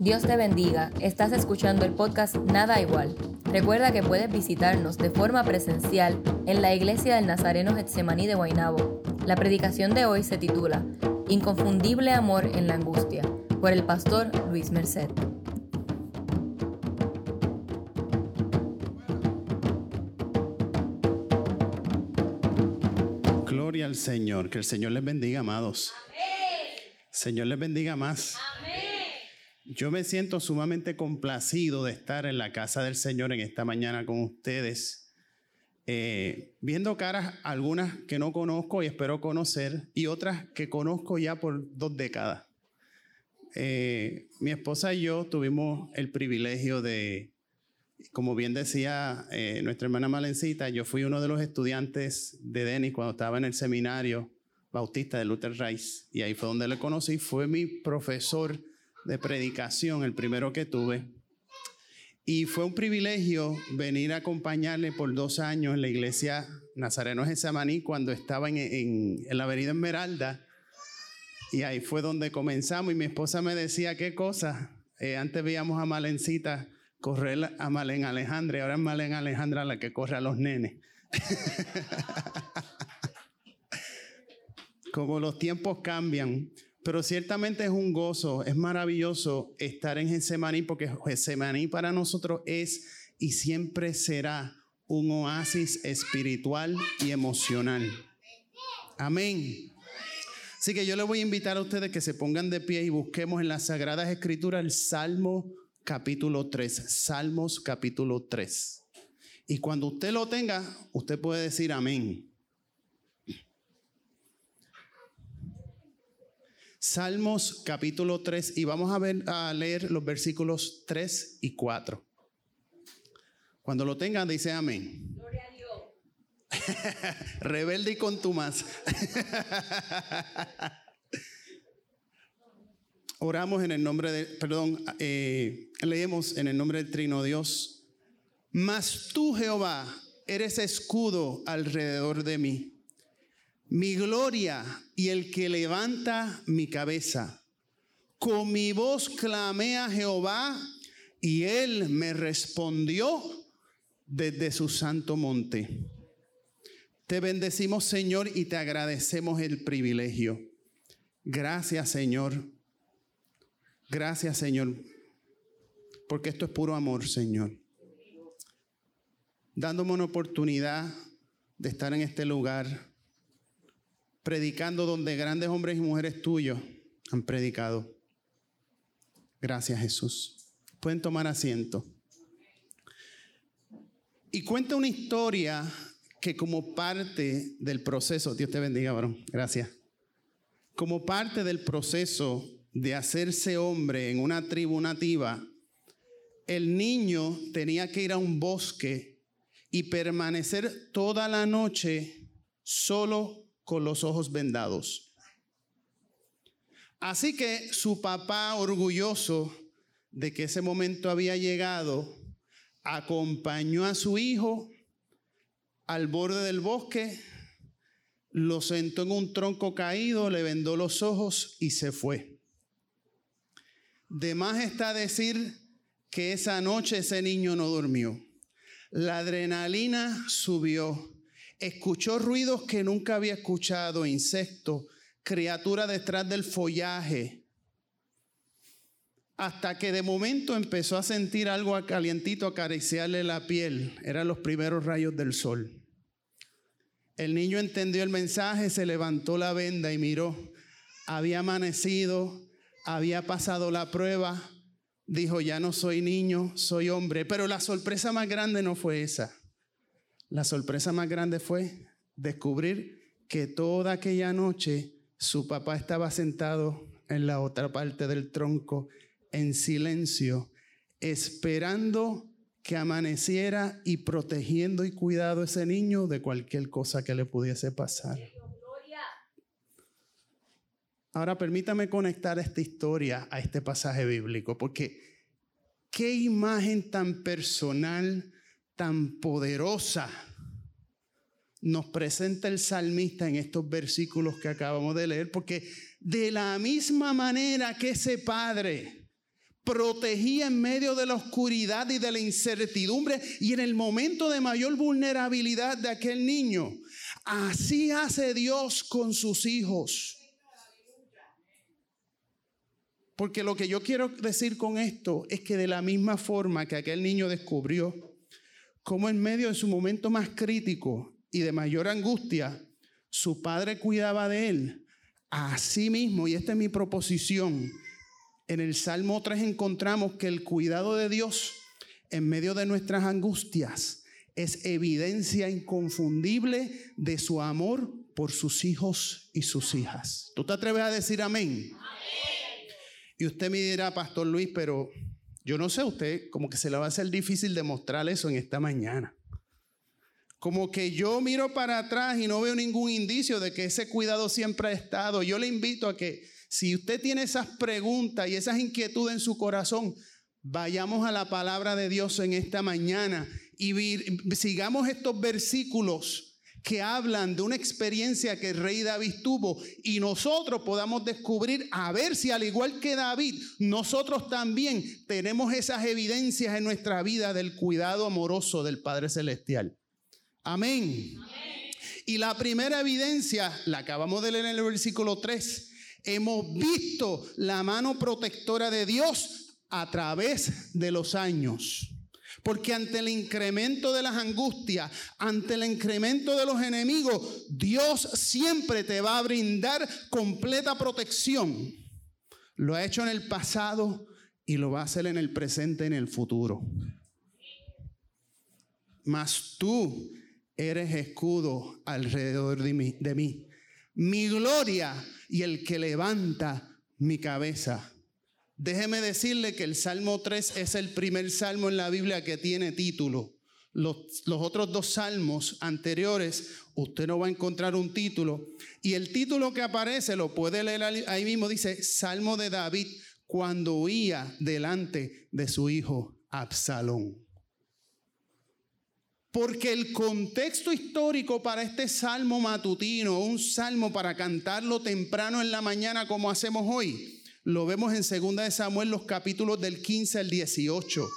Dios te bendiga. Estás escuchando el podcast Nada Igual. Recuerda que puedes visitarnos de forma presencial en la iglesia del Nazareno Getsemaní de Guaynabo. La predicación de hoy se titula Inconfundible amor en la angustia, por el pastor Luis Merced. Gloria al Señor. Que el Señor les bendiga, amados. Señor les bendiga más. Yo me siento sumamente complacido de estar en la casa del Señor en esta mañana con ustedes, eh, viendo caras algunas que no conozco y espero conocer y otras que conozco ya por dos décadas. Eh, mi esposa y yo tuvimos el privilegio de, como bien decía eh, nuestra hermana Malencita, yo fui uno de los estudiantes de Denis cuando estaba en el seminario bautista de Luther Rice y ahí fue donde le conocí, fue mi profesor de predicación, el primero que tuve. Y fue un privilegio venir a acompañarle por dos años en la iglesia Nazareno Gesamaní cuando estaba en, en, la avenida Esmeralda. Y ahí fue donde comenzamos. Y mi esposa me decía qué cosa. Eh, antes veíamos a Malencita correr a Malen Alejandra y ahora es Malen Alejandra la que corre a los nenes. Como los tiempos cambian. Pero ciertamente es un gozo, es maravilloso estar en Getsemaní porque Getsemaní para nosotros es y siempre será un oasis espiritual y emocional. Amén. Así que yo les voy a invitar a ustedes que se pongan de pie y busquemos en las Sagradas Escrituras el Salmo capítulo 3. Salmos capítulo 3. Y cuando usted lo tenga, usted puede decir amén. Salmos capítulo 3 y vamos a, ver, a leer los versículos 3 y 4. Cuando lo tengan, dice amén. Gloria a Dios. Rebelde y contumaz. Oramos en el nombre de, perdón, eh, leemos en el nombre del Trino Dios. Mas tú, Jehová, eres escudo alrededor de mí mi gloria y el que levanta mi cabeza. Con mi voz clamé a Jehová y él me respondió desde su santo monte. Te bendecimos Señor y te agradecemos el privilegio. Gracias Señor. Gracias Señor. Porque esto es puro amor Señor. Dándome una oportunidad de estar en este lugar predicando donde grandes hombres y mujeres tuyos han predicado. Gracias Jesús. Pueden tomar asiento. Y cuenta una historia que como parte del proceso, Dios te bendiga, varón, gracias. Como parte del proceso de hacerse hombre en una tribu nativa, el niño tenía que ir a un bosque y permanecer toda la noche solo con los ojos vendados. Así que su papá, orgulloso de que ese momento había llegado, acompañó a su hijo al borde del bosque, lo sentó en un tronco caído, le vendó los ojos y se fue. De más está decir que esa noche ese niño no durmió. La adrenalina subió escuchó ruidos que nunca había escuchado, insectos, criaturas detrás del follaje, hasta que de momento empezó a sentir algo calientito acariciarle la piel. Eran los primeros rayos del sol. El niño entendió el mensaje, se levantó la venda y miró. Había amanecido, había pasado la prueba. Dijo, ya no soy niño, soy hombre. Pero la sorpresa más grande no fue esa. La sorpresa más grande fue descubrir que toda aquella noche su papá estaba sentado en la otra parte del tronco en silencio, esperando que amaneciera y protegiendo y cuidado a ese niño de cualquier cosa que le pudiese pasar. Ahora permítame conectar esta historia a este pasaje bíblico, porque qué imagen tan personal tan poderosa nos presenta el salmista en estos versículos que acabamos de leer, porque de la misma manera que ese padre protegía en medio de la oscuridad y de la incertidumbre y en el momento de mayor vulnerabilidad de aquel niño. Así hace Dios con sus hijos. Porque lo que yo quiero decir con esto es que de la misma forma que aquel niño descubrió cómo en medio de su momento más crítico y de mayor angustia, su padre cuidaba de él, así mismo, y esta es mi proposición, en el Salmo 3 encontramos que el cuidado de Dios en medio de nuestras angustias es evidencia inconfundible de su amor por sus hijos y sus hijas. ¿Tú te atreves a decir amén? Y usted me dirá, Pastor Luis, pero yo no sé, usted como que se le va a hacer difícil demostrar eso en esta mañana. Como que yo miro para atrás y no veo ningún indicio de que ese cuidado siempre ha estado. Yo le invito a que si usted tiene esas preguntas y esas inquietudes en su corazón, vayamos a la palabra de Dios en esta mañana y sigamos estos versículos que hablan de una experiencia que el rey David tuvo y nosotros podamos descubrir a ver si al igual que David, nosotros también tenemos esas evidencias en nuestra vida del cuidado amoroso del Padre Celestial. Amén. Y la primera evidencia la acabamos de leer en el versículo 3 Hemos visto la mano protectora de Dios a través de los años. Porque ante el incremento de las angustias, ante el incremento de los enemigos, Dios siempre te va a brindar completa protección. Lo ha hecho en el pasado y lo va a hacer en el presente, en el futuro. Mas tú eres escudo alrededor de mí. De mí. Mi gloria y el que levanta mi cabeza. Déjeme decirle que el Salmo 3 es el primer salmo en la Biblia que tiene título. Los, otros dos salmos anteriores, usted no va a encontrar un título. Y el título que aparece, lo puede leer ahí mismo, dice Salmo de David cuando huía delante de su hijo Absalón. Porque el contexto histórico para este salmo matutino, un salmo para cantarlo temprano en la mañana como hacemos hoy, lo vemos en 2 de Samuel los capítulos del 15 al 18.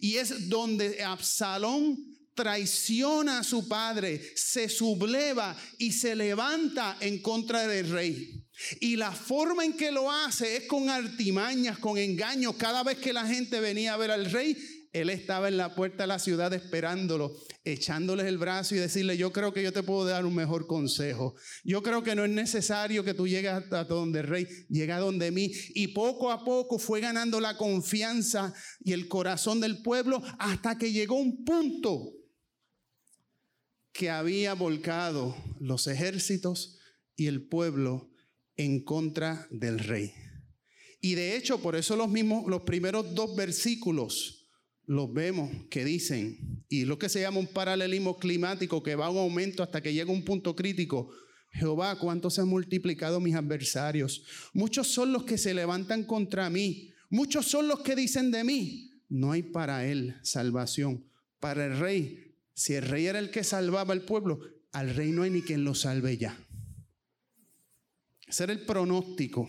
Y es donde Absalón traiciona a su padre, se subleva y se levanta en contra del rey. Y la forma en que lo hace es con artimañas, con engaños. Cada vez que la gente venía a ver al rey, él estaba en la puerta de la ciudad esperándolo, echándoles el brazo y decirle, yo creo que yo te puedo dar un mejor consejo. Yo creo que no es necesario que tú llegues hasta donde el rey, llega donde mí. Y poco a poco fue ganando la confianza y el corazón del pueblo hasta que llegó un punto que había volcado los ejércitos y el pueblo en contra del rey. Y de hecho, por eso los mismos, los primeros dos versículos los vemos que dicen, y lo que se llama un paralelismo climático que va a un aumento hasta que llega un punto crítico. Jehová, cuánto se han multiplicado mis adversarios. Muchos son los que se levantan contra mí. Muchos son los que dicen de mí. No hay para él salvación. Para el rey, si el rey era el que salvaba al pueblo, al rey no hay ni quien lo salve ya. Ese era el pronóstico.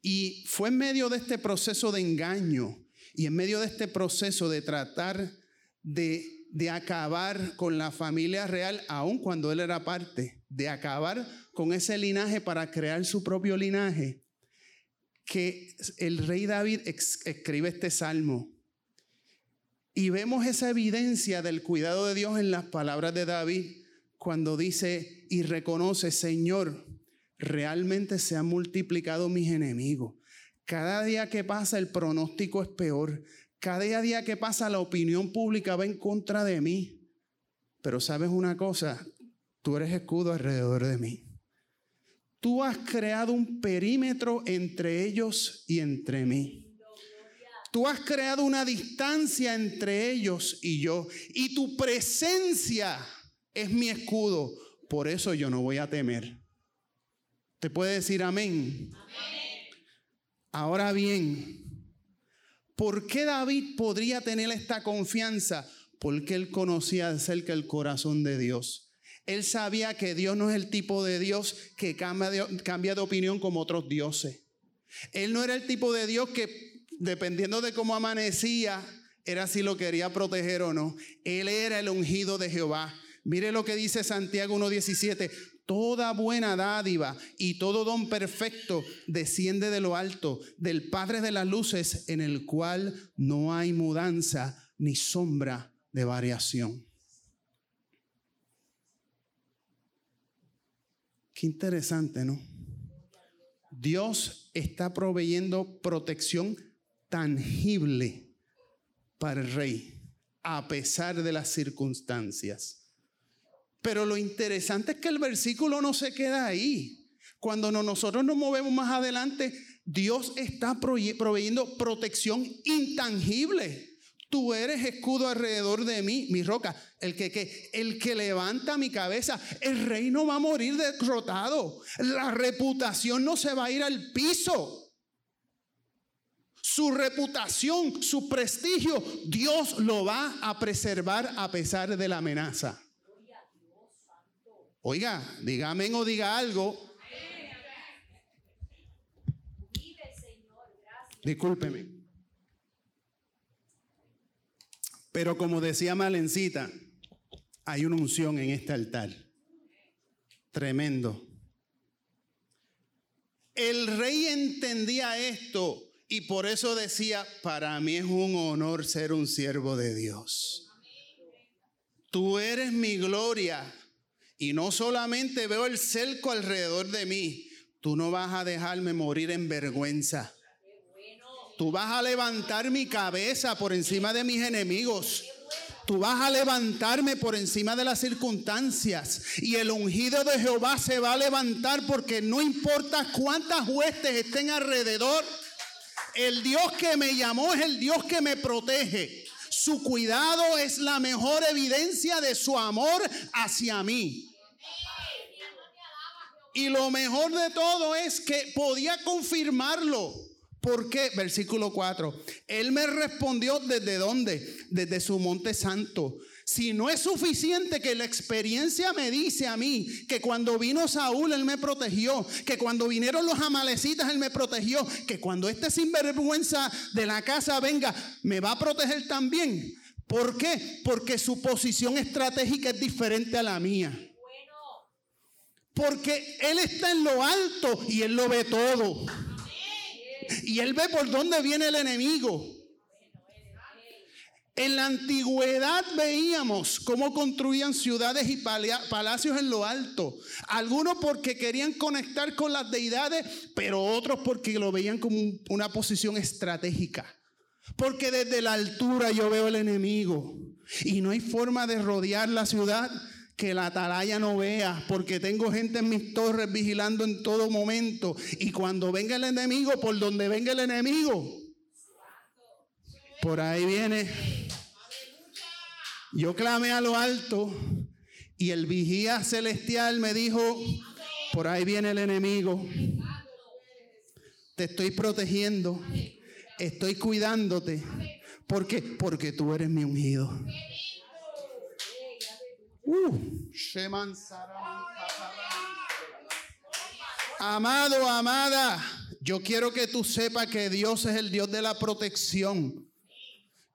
Y fue en medio de este proceso de engaño y en medio de este proceso de tratar de, de acabar con la familia real, aun cuando él era parte, de acabar con ese linaje para crear su propio linaje, que el rey David escribe este salmo. Y vemos esa evidencia del cuidado de Dios en las palabras de David cuando dice y reconoce, Señor, realmente se han multiplicado mis enemigos. Cada día que pasa el pronóstico es peor. Cada día que pasa la opinión pública va en contra de mí. Pero sabes una cosa, tú eres escudo alrededor de mí. Tú has creado un perímetro entre ellos y entre mí. Tú has creado una distancia entre ellos y yo. Y tu presencia es mi escudo. Por eso yo no voy a temer. ¿Te puede decir amén? Amén. Ahora bien, ¿por qué David podría tener esta confianza? Porque él conocía de cerca el corazón de Dios. Él sabía que Dios no es el tipo de Dios que cambia de, cambia de opinión como otros dioses. Él no era el tipo de Dios que dependiendo de cómo amanecía, era si lo quería proteger o no. Él era el ungido de Jehová. Mire lo que dice Santiago 1.17. Toda buena dádiva y todo don perfecto desciende de lo alto, del Padre de las Luces, en el cual no hay mudanza ni sombra de variación. Qué interesante, ¿no? Dios está proveyendo protección tangible para el rey, a pesar de las circunstancias. Pero lo interesante es que el versículo no se queda ahí. Cuando nosotros nos movemos más adelante, Dios está proveyendo protección intangible. Tú eres escudo alrededor de mí, mi roca, el que, el que levanta mi cabeza. El rey no va a morir derrotado. La reputación no se va a ir al piso. Su reputación, su prestigio, Dios lo va a preservar a pesar de la amenaza. Oiga, dígame o diga algo. Discúlpeme. Pero como decía Malencita, hay una unción en este altar. Tremendo. El rey entendía esto y por eso decía, para mí es un honor ser un siervo de Dios. Tú eres mi gloria. Y no solamente veo el cerco alrededor de mí, tú no vas a dejarme morir en vergüenza. Tú vas a levantar mi cabeza por encima de mis enemigos. Tú vas a levantarme por encima de las circunstancias. Y el ungido de Jehová se va a levantar porque no importa cuántas huestes estén alrededor. El Dios que me llamó es el Dios que me protege. Su cuidado es la mejor evidencia de su amor hacia mí. Y lo mejor de todo es que podía confirmarlo. ¿Por qué? Versículo 4. Él me respondió desde dónde? Desde su monte santo. Si no es suficiente que la experiencia me dice a mí que cuando vino Saúl él me protegió, que cuando vinieron los amalecitas él me protegió, que cuando este sinvergüenza de la casa venga me va a proteger también. ¿Por qué? Porque su posición estratégica es diferente a la mía. Porque Él está en lo alto y Él lo ve todo. Y Él ve por dónde viene el enemigo. En la antigüedad veíamos cómo construían ciudades y palacios en lo alto. Algunos porque querían conectar con las deidades, pero otros porque lo veían como una posición estratégica. Porque desde la altura yo veo el enemigo y no hay forma de rodear la ciudad que la atalaya no vea, porque tengo gente en mis torres vigilando en todo momento. Y cuando venga el enemigo, por donde venga el enemigo, por ahí viene. Yo clamé a lo alto y el vigía celestial me dijo, por ahí viene el enemigo. Te estoy protegiendo, estoy cuidándote. ¿Por qué? Porque tú eres mi ungido. Amado, amada, yo quiero que tú sepas que Dios es el Dios de la protección.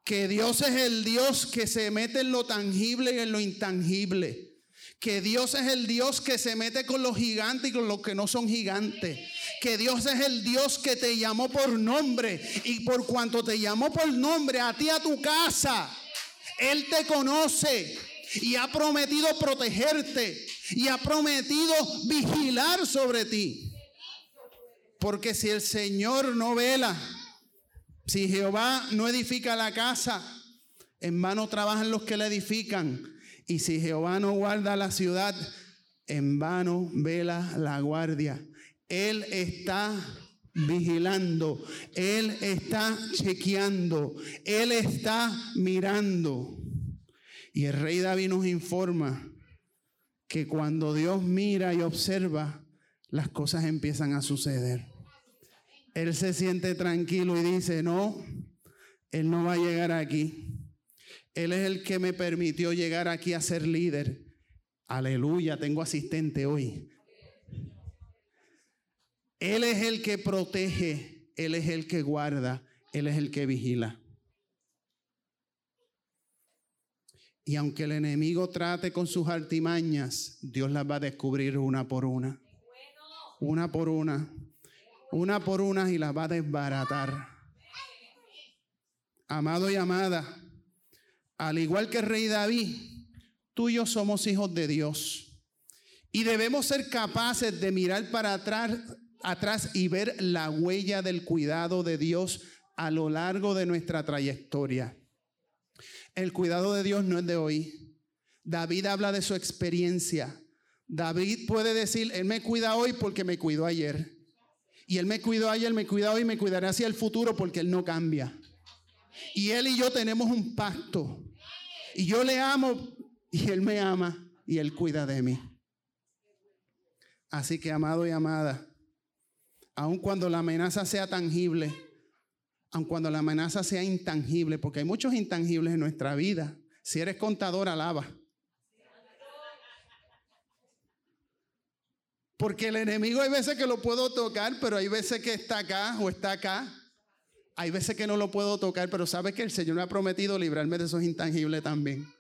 Que Dios es el Dios que se mete en lo tangible y en lo intangible. Que Dios es el Dios que se mete con los gigantes y con los que no son gigantes. Que Dios es el Dios que te llamó por nombre. Y por cuanto te llamó por nombre, a ti, a tu casa, Él te conoce y ha prometido protegerte y ha prometido vigilar sobre ti. Porque si el Señor no vela, si Jehová no edifica la casa, en vano trabajan los que la edifican. Y si Jehová no guarda la ciudad, en vano vela la guardia. Él está vigilando, Él está chequeando, Él está mirando. Y el rey David nos informa que cuando Dios mira y observa, las cosas empiezan a suceder. Él se siente tranquilo y dice, no, Él no va a llegar aquí. Él es el que me permitió llegar aquí a ser líder. Aleluya, tengo asistente hoy. Él es el que protege, Él es el que guarda, Él es el que vigila. Y aunque el enemigo trate con sus artimañas, Dios las va a descubrir una por una. Una por una. Una por una y las va a desbaratar. Amado y amada, al igual que el rey David, tú y yo somos hijos de Dios. Y debemos ser capaces de mirar para atrás, atrás y ver la huella del cuidado de Dios a lo largo de nuestra trayectoria. El cuidado de Dios no es de hoy. David habla de su experiencia. David puede decir, Él me cuida hoy porque me cuidó ayer. Y Él me cuidó ayer, me cuida hoy me cuidará hacia el futuro porque Él no cambia. Y Él y yo tenemos un pacto. Y yo le amo y Él me ama y Él cuida de mí. Así que amado y amada, aun cuando la amenaza sea tangible, aun cuando la amenaza sea intangible, porque hay muchos intangibles en nuestra vida. Si eres contador, alaba. Porque el enemigo hay veces que lo puedo tocar, pero hay veces que está acá o está acá. Hay veces que no lo puedo tocar, pero sabes que el Señor me ha prometido librarme de esos intangibles también.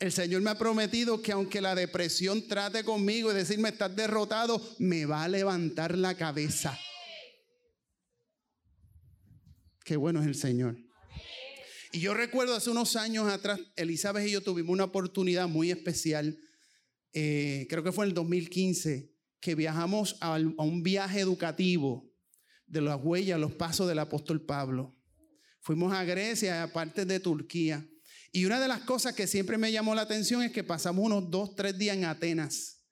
El Señor me ha prometido que aunque la depresión trate conmigo y decirme estás derrotado, me va a levantar la cabeza. Qué bueno es el Señor. Y yo recuerdo hace unos años atrás, Elizabeth y yo tuvimos una oportunidad muy especial, eh, creo que fue en el 2015, que viajamos a, un viaje educativo de las huellas, los pasos del apóstol Pablo. Fuimos a Grecia, a partes de Turquía. Y una de las cosas que siempre me llamó la atención es que pasamos unos dos, tres días en Atenas.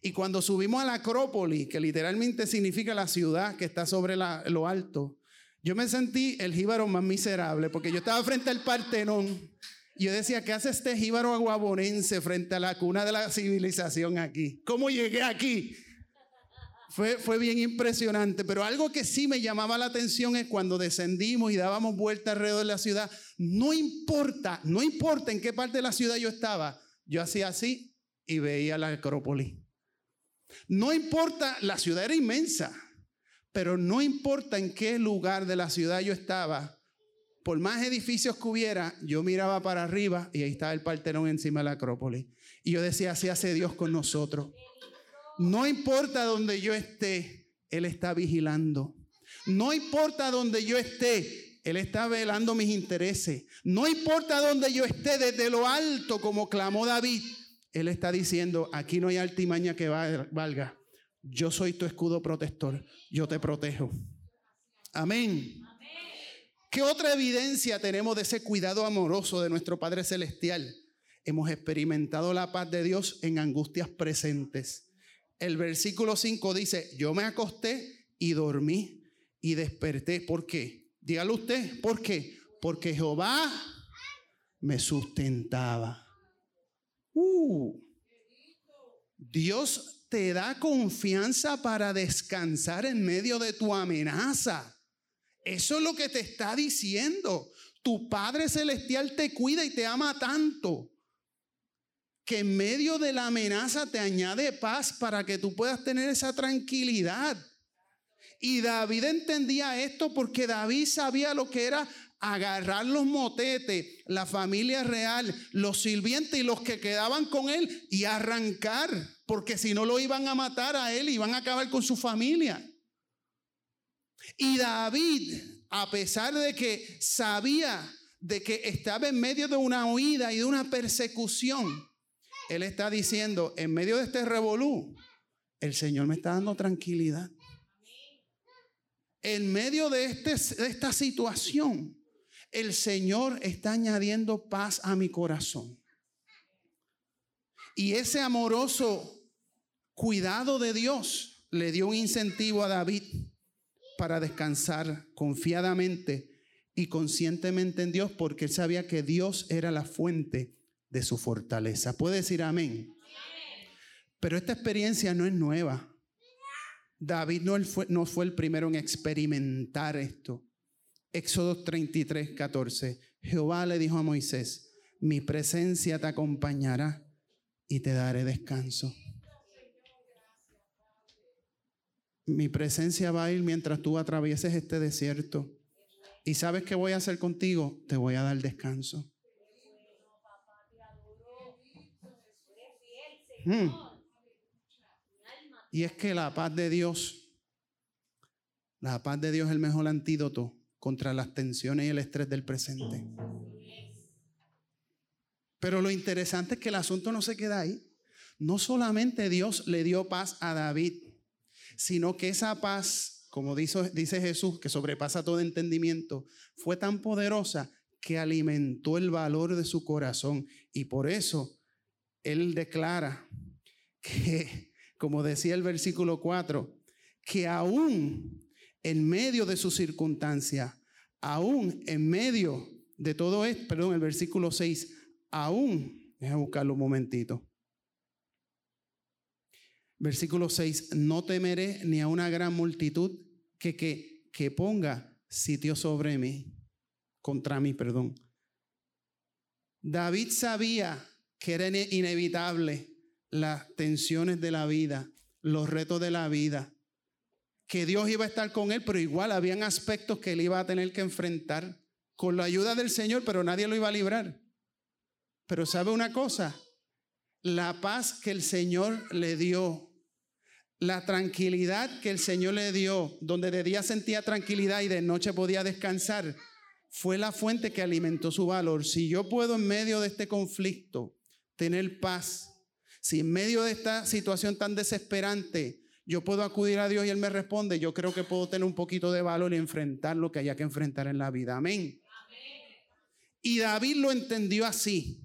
Y cuando subimos a la Acrópolis, que literalmente significa la ciudad que está sobre lo alto, yo me sentí el jíbaro más miserable porque yo estaba frente al Partenón. Y yo decía, ¿qué hace este jíbaro aguabonense frente a la cuna de la civilización aquí? ¿Cómo llegué aquí? Fue, fue bien impresionante, pero algo que sí me llamaba la atención es cuando descendimos y dábamos vuelta alrededor de la ciudad. No importa, no importa en qué parte de la ciudad yo estaba, yo hacía así y veía la Acrópolis. No importa, la ciudad era inmensa. Pero no importa en qué lugar de la ciudad yo estaba, por más edificios que hubiera, yo miraba para arriba y ahí estaba el Partenón encima de la Acrópolis. Y yo decía, así hace Dios con nosotros. No importa donde yo esté, Él está vigilando. No importa donde yo esté, Él está velando mis intereses. No importa donde yo esté, desde lo alto, como clamó David, Él está diciendo, aquí no hay altimaña que valga yo soy tu escudo protector, yo te protejo. Amén. ¿Qué otra evidencia tenemos de ese cuidado amoroso de nuestro Padre Celestial? Hemos experimentado la paz de Dios en angustias presentes. El versículo 5 dice, yo me acosté y dormí y desperté. ¿Por qué? Dígalo usted, ¿por qué? Porque Jehová me sustentaba. Uh, Dios te da confianza para descansar en medio de tu amenaza. Eso es lo que te está diciendo. Tu Padre Celestial te cuida y te ama tanto que en medio de la amenaza te añade paz para que tú puedas tener esa tranquilidad. Y David entendía esto porque David sabía lo que era agarrar los motetes, la familia real, los sirvientes y los que quedaban con él y arrancar, porque si no lo iban a matar a él, iban a acabar con su familia. Y David, a pesar de que sabía de que estaba en medio de una huida y de una persecución, él está diciendo, en medio de este revolú, el Señor me está dando tranquilidad. En medio de, este, de esta situación, el Señor está añadiendo paz a mi corazón. Y ese amoroso cuidado de Dios le dio un incentivo a David para descansar confiadamente y conscientemente en Dios porque él sabía que Dios era la fuente de su fortaleza. ¿Puede decir amén? Pero esta experiencia no es nueva. David no fue, no fue el primero en experimentar esto. Éxodo 33, 14. Jehová le dijo a Moisés, mi presencia te acompañará y te daré descanso. Mi presencia va a ir mientras tú atravieses este desierto. ¿Y sabes qué voy a hacer contigo? Te voy a dar descanso. Hmm. Y es que la paz de Dios, la paz de Dios es el mejor antídoto contra las tensiones y el estrés del presente. Pero lo interesante es que el asunto no se queda ahí. No solamente Dios le dio paz a David, sino que esa paz, como dice, Jesús, que sobrepasa todo entendimiento, fue tan poderosa que alimentó el valor de su corazón. Y por eso Él declara que, como decía el versículo 4, que aún en medio de su circunstancia, aún en medio de todo esto, perdón, el versículo 6, aún, déjame buscarlo un momentito. Versículo 6, no temeré ni a una gran multitud que, que, que ponga sitio sobre mí, contra mí, perdón. David sabía que era inevitable las tensiones de la vida, los retos de la vida, que Dios iba a estar con él, pero igual habían aspectos que él iba a tener que enfrentar con la ayuda del Señor, pero nadie lo iba a librar. Pero sabe una cosa, la paz que el Señor le dio, la tranquilidad que el Señor le dio, donde de día sentía tranquilidad y de noche podía descansar, fue la fuente que alimentó su valor. Si yo puedo en medio de este conflicto tener paz, si en medio de esta situación tan desesperante yo puedo acudir a Dios y Él me responde, yo creo que puedo tener un poquito de valor y enfrentar lo que haya que enfrentar en la vida. Amén. Y David lo entendió así.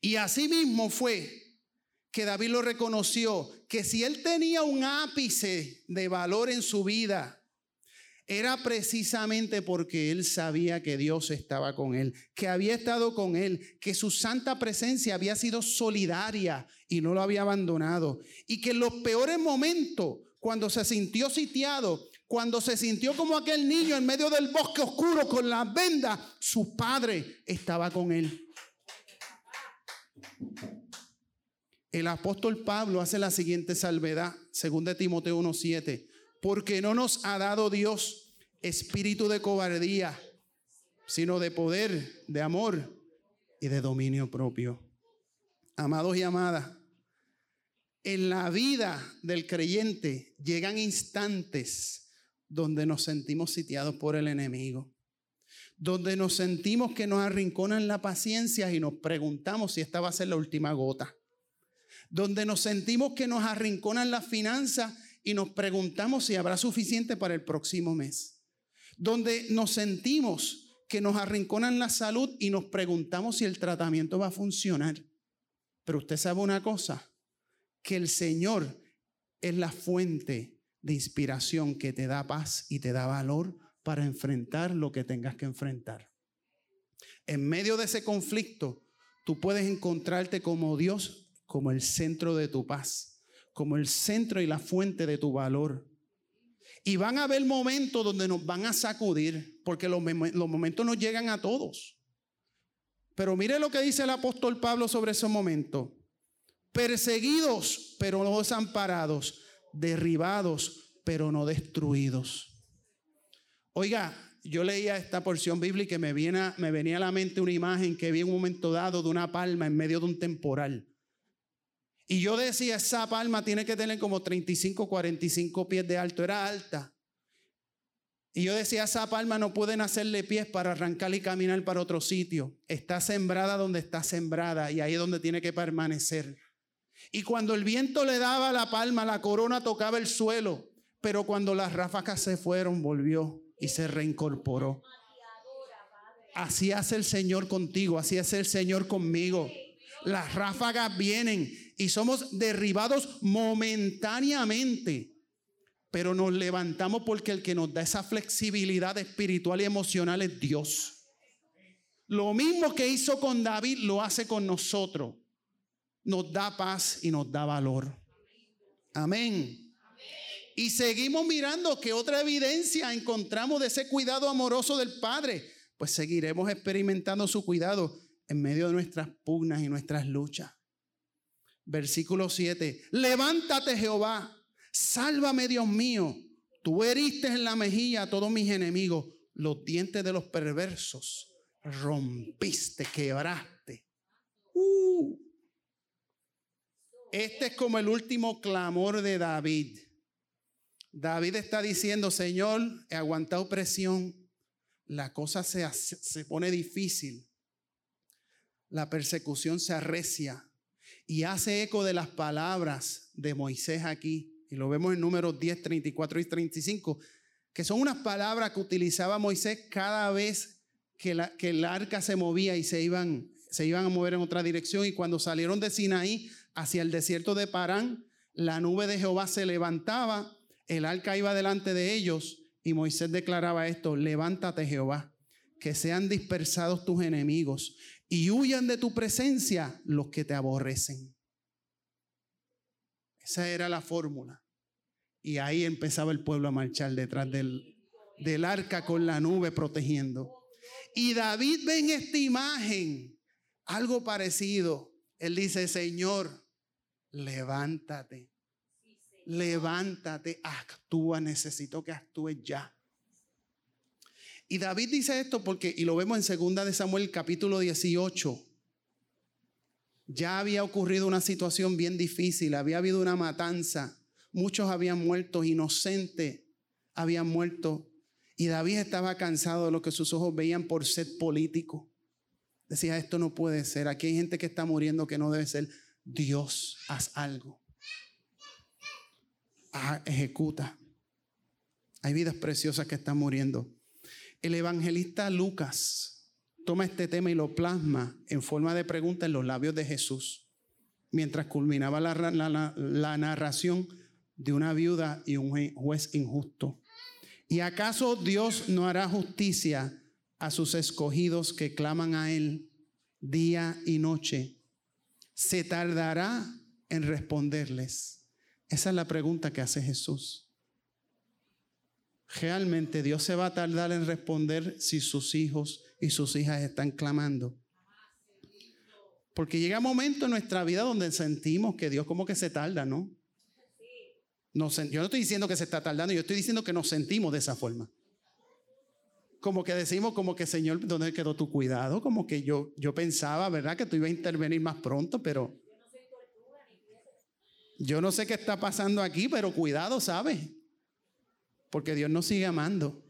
Y así mismo fue que David lo reconoció, que si él tenía un ápice de valor en su vida, era precisamente porque él sabía que Dios estaba con él, que había estado con él, que su santa presencia había sido solidaria y no lo había abandonado. Y que en los peores momentos, cuando se sintió sitiado, cuando se sintió como aquel niño en medio del bosque oscuro con las vendas, su padre estaba con él. El apóstol Pablo hace la siguiente salvedad, según de Timoteo 1:7 porque no nos ha dado Dios espíritu de cobardía, sino de poder, de amor y de dominio propio. Amados y amadas, en la vida del creyente llegan instantes donde nos sentimos sitiados por el enemigo, donde nos sentimos que nos arrinconan la paciencia y nos preguntamos si esta va a ser la última gota, donde nos sentimos que nos arrinconan las finanzas y nos preguntamos si habrá suficiente para el próximo mes. Donde nos sentimos que nos arrinconan la salud y nos preguntamos si el tratamiento va a funcionar. Pero usted sabe una cosa, que el Señor es la fuente de inspiración que te da paz y te da valor para enfrentar lo que tengas que enfrentar. En medio de ese conflicto, tú puedes encontrarte como Dios, como el centro de tu paz como el centro y la fuente de tu valor. Y van a haber momentos donde nos van a sacudir, porque los, momentos no llegan a todos. Pero mire lo que dice el apóstol Pablo sobre esos momentos. Perseguidos, pero no desamparados. Derribados, pero no destruidos. Oiga, yo leía esta porción bíblica y me, viene, me venía a la mente una imagen que vi en un momento dado de una palma en medio de un temporal. Y yo decía, esa palma tiene que tener como 35, 45 pies de alto, era alta. Y yo decía, esa palma no pueden hacerle pies para arrancar y caminar para otro sitio. Está sembrada donde está sembrada y ahí es donde tiene que permanecer. Y cuando el viento le daba la palma, la corona tocaba el suelo. Pero cuando las ráfagas se fueron, volvió y se reincorporó. Así hace el Señor contigo, así hace el Señor conmigo. Las ráfagas vienen y somos derribados momentáneamente. Pero nos levantamos porque el que nos da esa flexibilidad espiritual y emocional es Dios. Lo mismo que hizo con David lo hace con nosotros. Nos da paz y nos da valor. Amén. Y seguimos mirando que otra evidencia encontramos de ese cuidado amoroso del Padre. Pues seguiremos experimentando su cuidado en medio de nuestras pugnas y nuestras luchas. Versículo 7. Levántate Jehová, sálvame Dios mío. Tú heriste en la mejilla a todos mis enemigos. los dientes de los perversos, rompiste, quebraste. Uh. Este es como el último clamor de David. David está diciendo, Señor, he aguantado presión, la cosa se, se pone difícil, la persecución se arrecia y hace eco de las palabras de Moisés aquí, y lo vemos en números 10, 34 y 35, que son unas palabras que utilizaba Moisés cada vez que, la, el arca se movía y se iban, se iban a mover en otra dirección, y cuando salieron de Sinaí hacia el desierto de Parán, la nube de Jehová se levantaba el arca iba delante de ellos y Moisés declaraba esto, levántate Jehová, que sean dispersados tus enemigos y huyan de tu presencia los que te aborrecen. Esa era la fórmula. Y ahí empezaba el pueblo a marchar detrás del, arca con la nube protegiendo. Y David ve en esta imagen algo parecido. Él dice, Señor, levántate levántate, actúa, necesito que actúes ya. Y David dice esto porque, y lo vemos en segunda de Samuel capítulo 18, ya había ocurrido una situación bien difícil, había habido una matanza, muchos habían muerto, inocentes habían muerto, y David estaba cansado de lo que sus ojos veían por ser político. Decía, esto no puede ser, aquí hay gente que está muriendo que no debe ser. Dios, haz algo ejecuta. Hay vidas preciosas que están muriendo. El evangelista Lucas toma este tema y lo plasma en forma de pregunta en los labios de Jesús, mientras culminaba la, la narración de una viuda y un juez injusto. ¿Y acaso Dios no hará justicia a sus escogidos que claman a Él día y noche? ¿Se tardará en responderles? Esa es la pregunta que hace Jesús. ¿Realmente Dios se va a tardar en responder si sus hijos y sus hijas están clamando? Porque llega un momento en nuestra vida donde sentimos que Dios como que se tarda, ¿no? yo no estoy diciendo que se está tardando, yo estoy diciendo que nos sentimos de esa forma. Como que decimos, como que Señor, ¿dónde quedó tu cuidado? Como que yo, yo pensaba, ¿verdad? Que tú ibas a intervenir más pronto, pero yo no sé qué está pasando aquí, pero cuidado, ¿sabes? Porque Dios nos sigue amando.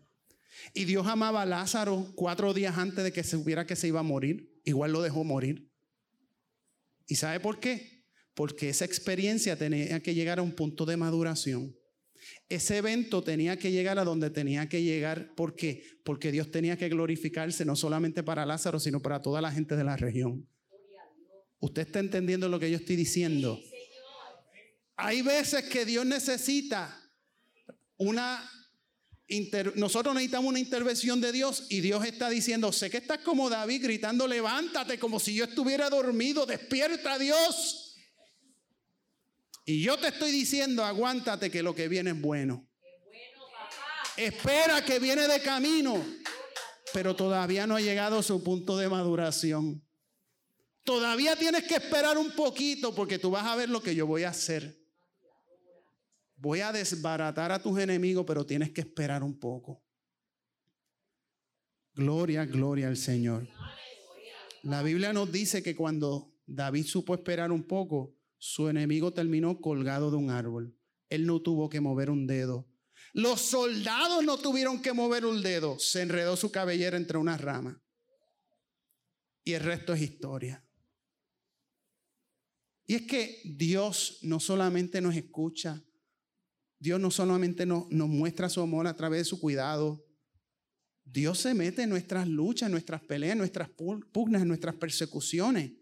Y Dios amaba a Lázaro cuatro días antes de que se supiera que se iba a morir. Igual lo dejó morir. ¿Y sabe por qué? Porque esa experiencia tenía que llegar a un punto de maduración. Ese evento tenía que llegar a donde tenía que llegar. ¿Por qué? Porque Dios tenía que glorificarse no solamente para Lázaro, sino para toda la gente de la región. ¿Usted está entendiendo lo que yo estoy diciendo? Hay veces que Dios necesita una... Nosotros necesitamos una intervención de Dios y Dios está diciendo, sé que estás como David gritando, levántate como si yo estuviera dormido, despierta Dios. Y yo te estoy diciendo, aguántate que lo que viene es bueno. Espera que viene de camino, pero todavía no ha llegado a su punto de maduración. Todavía tienes que esperar un poquito porque tú vas a ver lo que yo voy a hacer. Voy a desbaratar a tus enemigos, pero tienes que esperar un poco. Gloria, gloria al Señor. La Biblia nos dice que cuando David supo esperar un poco, su enemigo terminó colgado de un árbol. Él no tuvo que mover un dedo. Los soldados no tuvieron que mover un dedo. Se enredó su cabellera entre unas ramas. Y el resto es historia. Y es que Dios no solamente nos escucha, Dios no solamente nos, muestra su amor a través de su cuidado, Dios se mete en nuestras luchas, en nuestras peleas, en nuestras pugnas, en nuestras persecuciones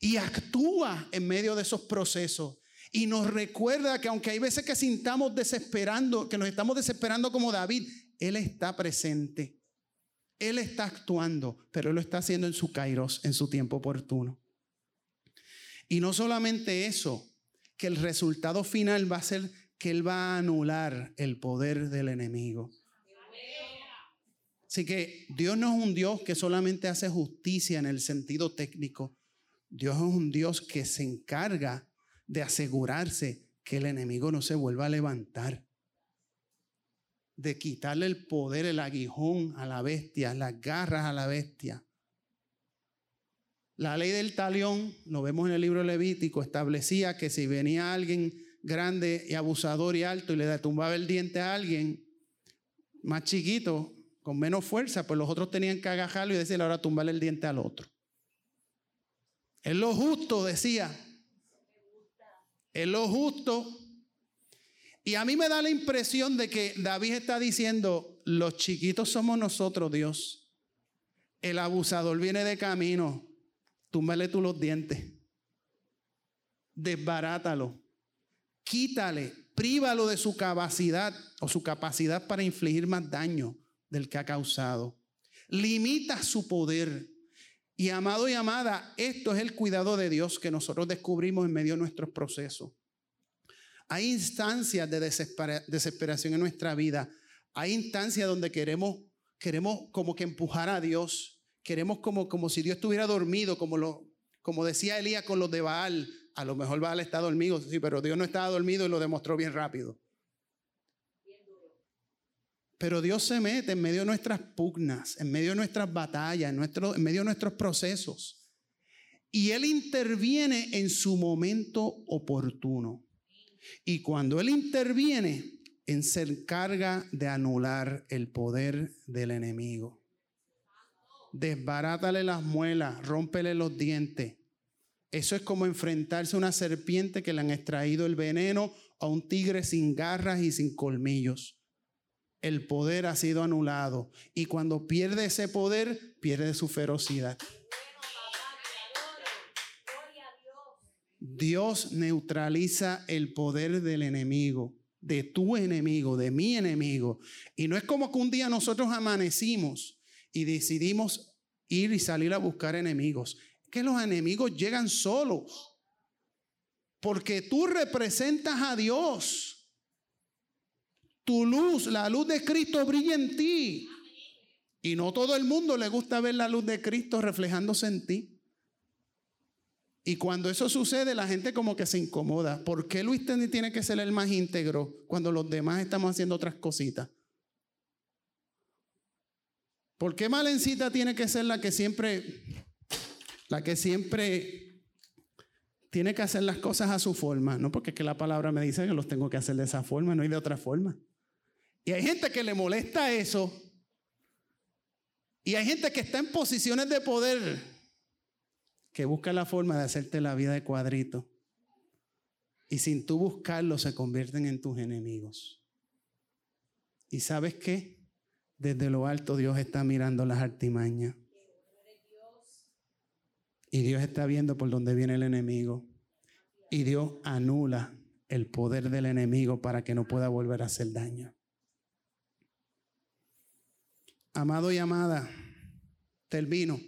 y actúa en medio de esos procesos. Y nos recuerda que aunque hay veces que sintamos desesperando, que nos estamos desesperando como David, Él está presente. Él está actuando, pero Él lo está haciendo en su kairos, en su tiempo oportuno. Y no solamente eso, que el resultado final va a ser que Él va a anular el poder del enemigo. Así que Dios no es un Dios que solamente hace justicia en el sentido técnico. Dios es un Dios que se encarga de asegurarse que el enemigo no se vuelva a levantar. de quitarle el poder, el aguijón a la bestia, las garras a la bestia. La ley del talión, lo vemos en el libro Levítico, establecía que si venía alguien grande y abusador y alto y le tumbaba el diente a alguien más chiquito, con menos fuerza, pues los otros tenían que agajarlo y decirle ahora tumbarle el diente al otro. Es lo justo, decía. Es lo justo. Y a mí me da la impresión de que David está diciendo, los chiquitos somos nosotros, Dios. El abusador viene de camino. Túmbale tú los dientes. Desbarátalo. Quítale, prívalo de su capacidad o su capacidad para infligir más daño del que ha causado. Limita su poder. Y amado y amada, esto es el cuidado de Dios que nosotros descubrimos en medio de nuestros procesos. Hay instancias de desesperación en nuestra vida. Hay instancias donde queremos, queremos como que empujar a Dios. Queremos como, como si Dios estuviera dormido, como, lo, como decía Elías con los de Baal. A lo mejor Baal está dormido, sí, pero Dios no estaba dormido y lo demostró bien rápido. Pero Dios se mete en medio de nuestras pugnas, en medio de nuestras batallas, en, medio de nuestros procesos. Y Él interviene en su momento oportuno. Y cuando Él interviene, se encarga de anular el poder del enemigo. Desbarátale las muelas, rómpele los dientes. Eso es como enfrentarse a una serpiente que le han extraído el veneno a un tigre sin garras y sin colmillos el poder ha sido anulado. Y cuando pierde ese poder, pierde su ferocidad. Dios neutraliza el poder del enemigo, de tu enemigo, de mi enemigo. Y no es como que un día nosotros amanecimos y decidimos ir y salir a buscar enemigos. Que los enemigos llegan solos. Porque tú representas a Dios. Tu luz, la luz de Cristo brilla en ti. Y no todo el mundo le gusta ver la luz de Cristo reflejándose en ti. Y cuando eso sucede, la gente como que se incomoda. ¿Por qué Luis tiene que ser el más íntegro cuando los demás estamos haciendo otras cositas? ¿Por qué Malencita tiene que ser la que siempre, la que siempre tiene que hacer las cosas a su forma? No, porque es que la palabra me dice que los tengo que hacer de esa forma, no hay de otra forma. Y hay gente que le molesta eso. Y hay gente que está en posiciones de poder que busca la forma de hacerte la vida de cuadrito. Y sin tú buscarlo se convierten en tus enemigos. ¿Y sabes qué? Desde lo alto Dios está mirando las artimañas. Y Dios está viendo por dónde viene el enemigo. Y Dios anula el poder del enemigo para que no pueda volver a hacer daño. Amado y amada, termino.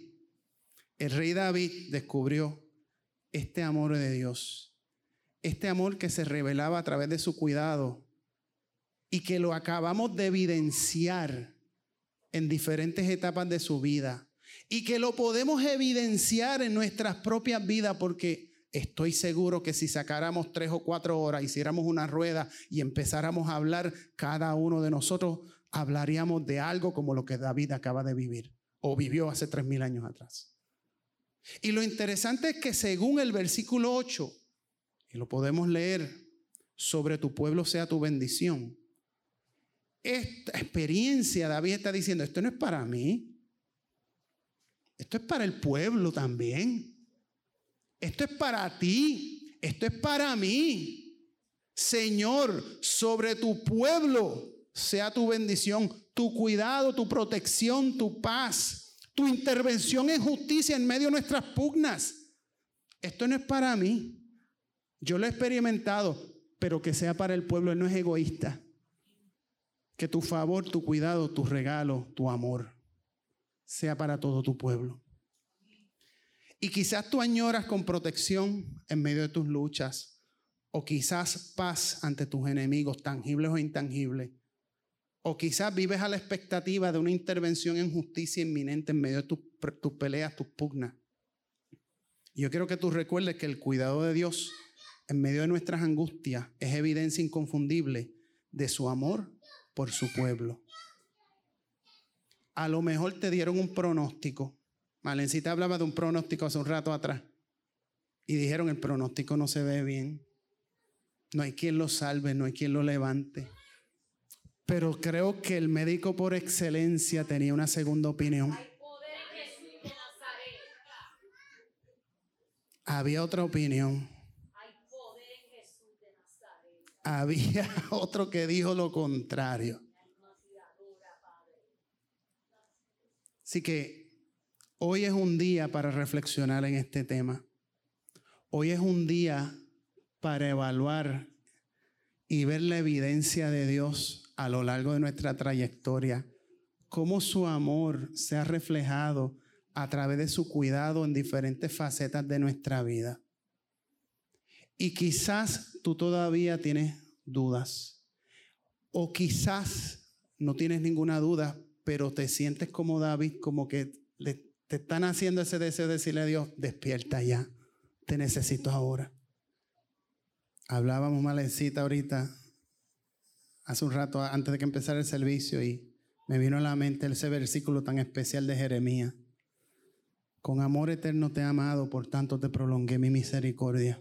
El rey David descubrió este amor de Dios, este amor que se revelaba a través de su cuidado y que lo acabamos de evidenciar en diferentes etapas de su vida y que lo podemos evidenciar en nuestras propias vidas porque estoy seguro que si sacáramos tres o cuatro horas, hiciéramos una rueda y empezáramos a hablar cada uno de nosotros, hablaríamos de algo como lo que David acaba de vivir o vivió hace tres mil años atrás. Y lo interesante es que según el versículo 8, y lo podemos leer, sobre tu pueblo sea tu bendición. Esta experiencia, David está diciendo, esto no es para mí, esto es para el pueblo también, esto es para ti, esto es para mí. Señor, sobre tu pueblo sea tu bendición, tu cuidado, tu protección, tu paz, tu intervención en justicia en medio de nuestras pugnas. Esto no es para mí. Yo lo he experimentado, pero que sea para el pueblo, Él no es egoísta. Que tu favor, tu cuidado, tu regalo, tu amor sea para todo tu pueblo. Y quizás tú añoras con protección en medio de tus luchas, o quizás paz ante tus enemigos, tangibles o intangibles. O quizás vives a la expectativa de una intervención en justicia inminente en medio de tus, peleas, tus pugnas. Yo quiero que tú recuerdes que el cuidado de Dios en medio de nuestras angustias es evidencia inconfundible de su amor por su pueblo. A lo mejor te dieron un pronóstico. Malencita hablaba de un pronóstico hace un rato atrás. Y dijeron, el pronóstico no se ve bien. No hay quien lo salve, no hay quien lo levante. Pero creo que el médico por excelencia tenía una segunda opinión. Había otra opinión. Había otro que dijo lo contrario. Así que hoy es un día para reflexionar en este tema. Hoy es un día para evaluar y ver la evidencia de Dios a lo largo de nuestra trayectoria, cómo su amor se ha reflejado a través de su cuidado en diferentes facetas de nuestra vida. Y quizás tú todavía tienes dudas, o quizás no tienes ninguna duda, pero te sientes como David, como que te están haciendo ese deseo de decirle a Dios, despierta ya, te necesito ahora. Hablábamos malecita ahorita, hace un rato antes de que empezara el servicio, y me vino a la mente ese versículo tan especial de Jeremías. Con amor eterno te he amado, por tanto te prolongué mi misericordia.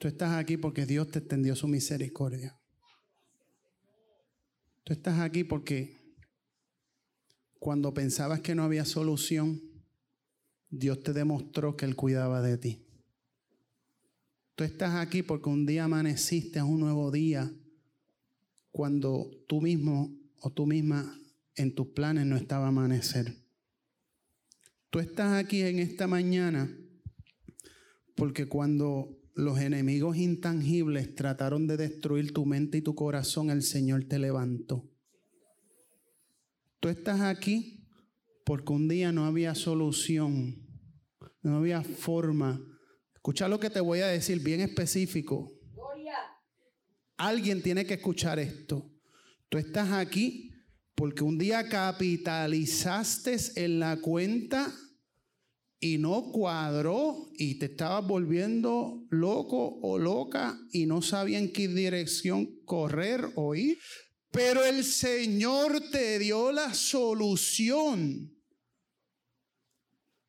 Tú estás aquí porque Dios te extendió su misericordia. Tú estás aquí porque cuando pensabas que no había solución, Dios te demostró que Él cuidaba de ti. Tú estás aquí porque un día amaneciste, es un nuevo día, cuando tú mismo o tú misma en tus planes no estaba amanecer. Tú estás aquí en esta mañana porque cuando los enemigos intangibles trataron de destruir tu mente y tu corazón, el Señor te levantó. Tú estás aquí porque un día no había solución, no había forma Escucha lo que te voy a decir, bien específico. Alguien tiene que escuchar esto. Tú estás aquí porque un día capitalizaste en la cuenta y no cuadró y te estabas volviendo loco o loca y no sabía en qué dirección correr o ir. Pero el Señor te dio la solución.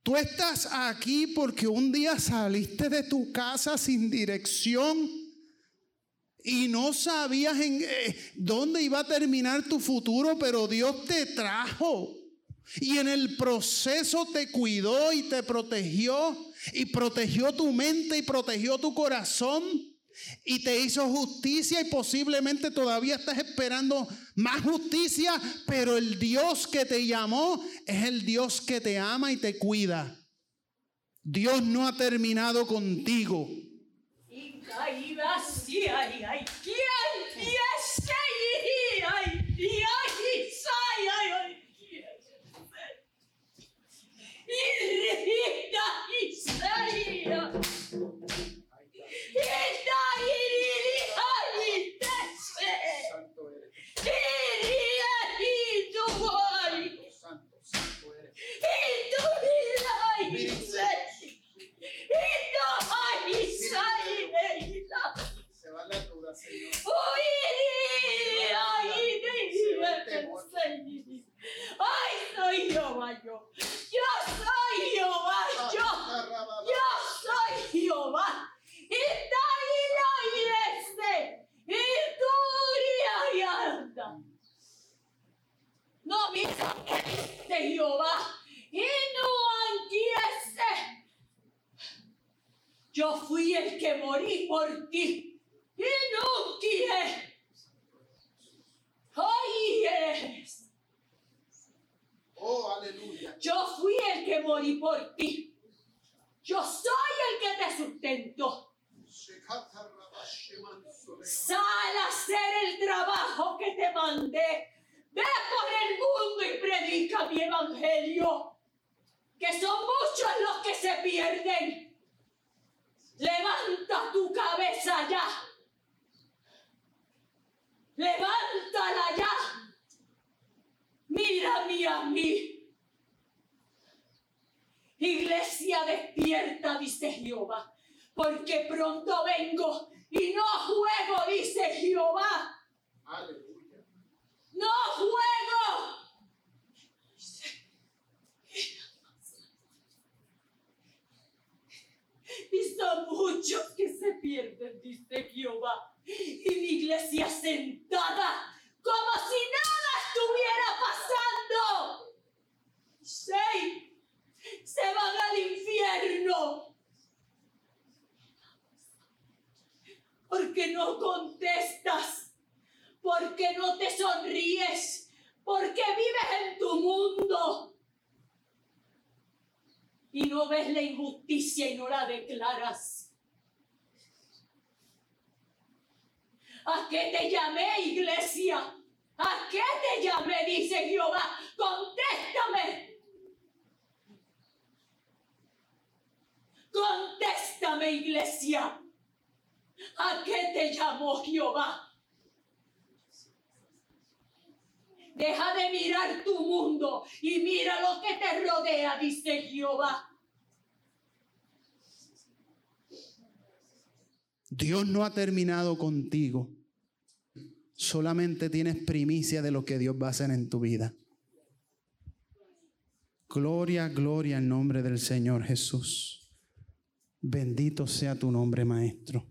Tú estás aquí porque un día saliste de tu casa sin dirección y no sabías en eh, dónde iba a terminar tu futuro, pero Dios te trajo. Y en el proceso te cuidó y te protegió y protegió tu mente y protegió tu corazón y te hizo justicia y posiblemente todavía estás esperando más justicia, pero el Dios que te llamó es el Dios que te ama y te cuida. Dios no ha terminado contigo. Ay, Hey! Yo fui el que morí por ti. Y no quiere. Hoy eres. Oh, aleluya. Yo fui el que morí por ti. Yo soy el que te sustento. Sal a hacer el trabajo que te mandé. Ve por el mundo y predica mi evangelio. Que son muchos los que se pierden. Levanta tu cabeza ya levántala ya. Mírame a mí. Iglesia despierta, dice Jehová, porque pronto vengo Y no juego, dice Jehová. No juego. Y son muchos que se pierden, dice Jehová. Y mi iglesia sentada como si nada estuviera pasando. Seis se van al infierno. Porque no contestas, porque no te sonríes, porque vives en tu mundo y no ves la injusticia y no la declaras. ¿A qué te llamé, iglesia? ¿A qué te llamé? Dice Jehová. Contéstame. Contéstame, iglesia. ¿A qué te llamó Jehová? Deja de mirar tu mundo y mira lo que te rodea, dice Jehová. Dios no ha terminado contigo. Solamente tienes primicia de lo que Dios va a hacer en tu vida. Gloria, gloria en nombre del Señor Jesús. Bendito sea tu nombre, Maestro.